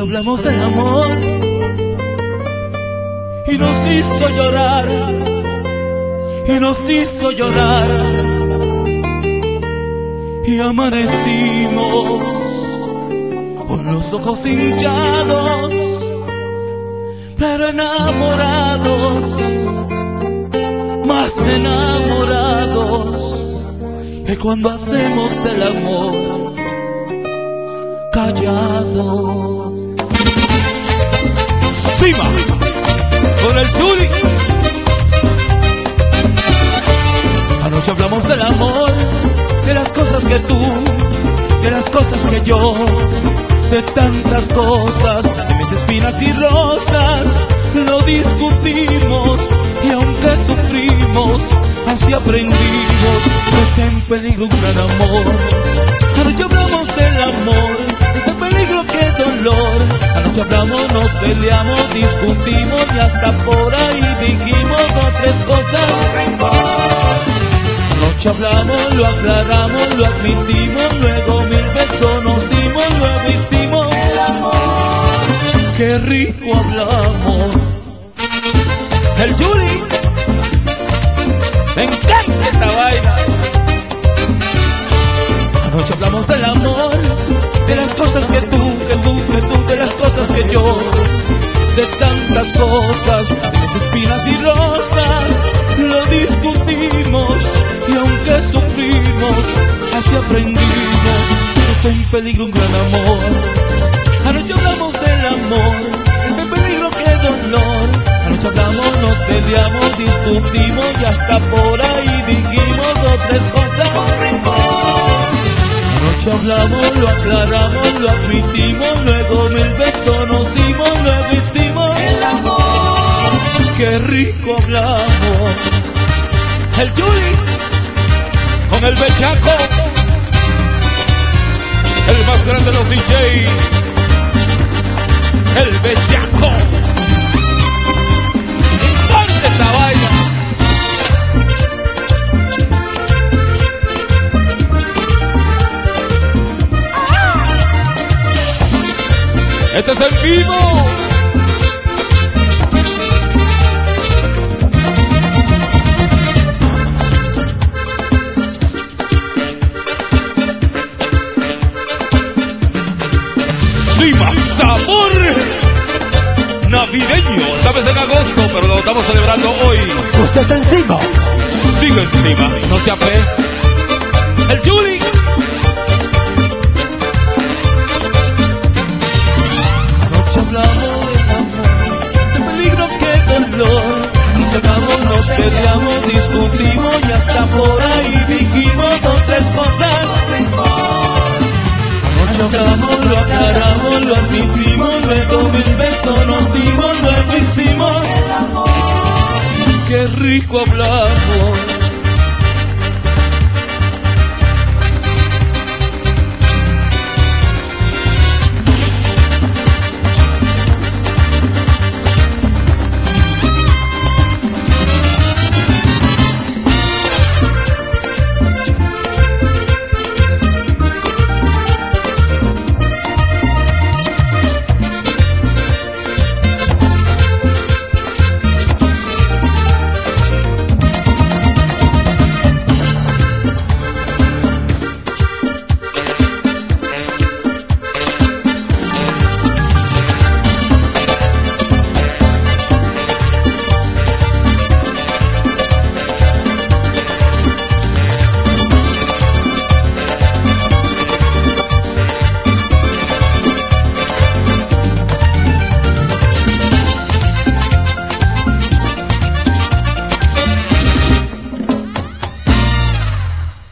Hablamos del amor. Y nos hizo llorar, y nos hizo llorar, y amanecimos con los ojos hinchados, pero enamorados, más enamorados que cuando hacemos el amor callado. Cima con el Turi. Anoche hablamos del amor, de las cosas que tú, de las cosas que yo, de tantas cosas, de mis espinas y rosas, lo discutimos y aunque sufrimos, así aprendimos que está en peligro un gran amor. Anoche hablamos del hablamos, nos peleamos, discutimos y hasta por ahí dijimos otras cosas. Anoche hablamos, lo aclaramos, lo admitimos, luego mil besos nos dimos, luego hicimos el amor. Qué rico hablamos. El Juli, me encanta esta vaina. Anoche hablamos del amor, de las cosas que que yo, de tantas cosas, de espinas y rosas, lo discutimos y aunque sufrimos, así aprendimos que está en peligro un gran amor. Anoche hablamos del amor, en peligro que dolor. Anoche hablamos, nos peleamos, discutimos y hasta por ahí dijimos otras cosas. Anoche hablamos, lo aclaramos, lo admitimos, luego El Juli con el bellaco, el más grande de los DJs, el. Importa esa vaina. Este es el vivo. Lima, sabor navideño. Sabes en agosto, pero lo estamos celebrando hoy. Usted está encima. Sigue encima, no se ape. El Juli. Mil besos nos dimos, luego hicimos. Qué rico hablamos.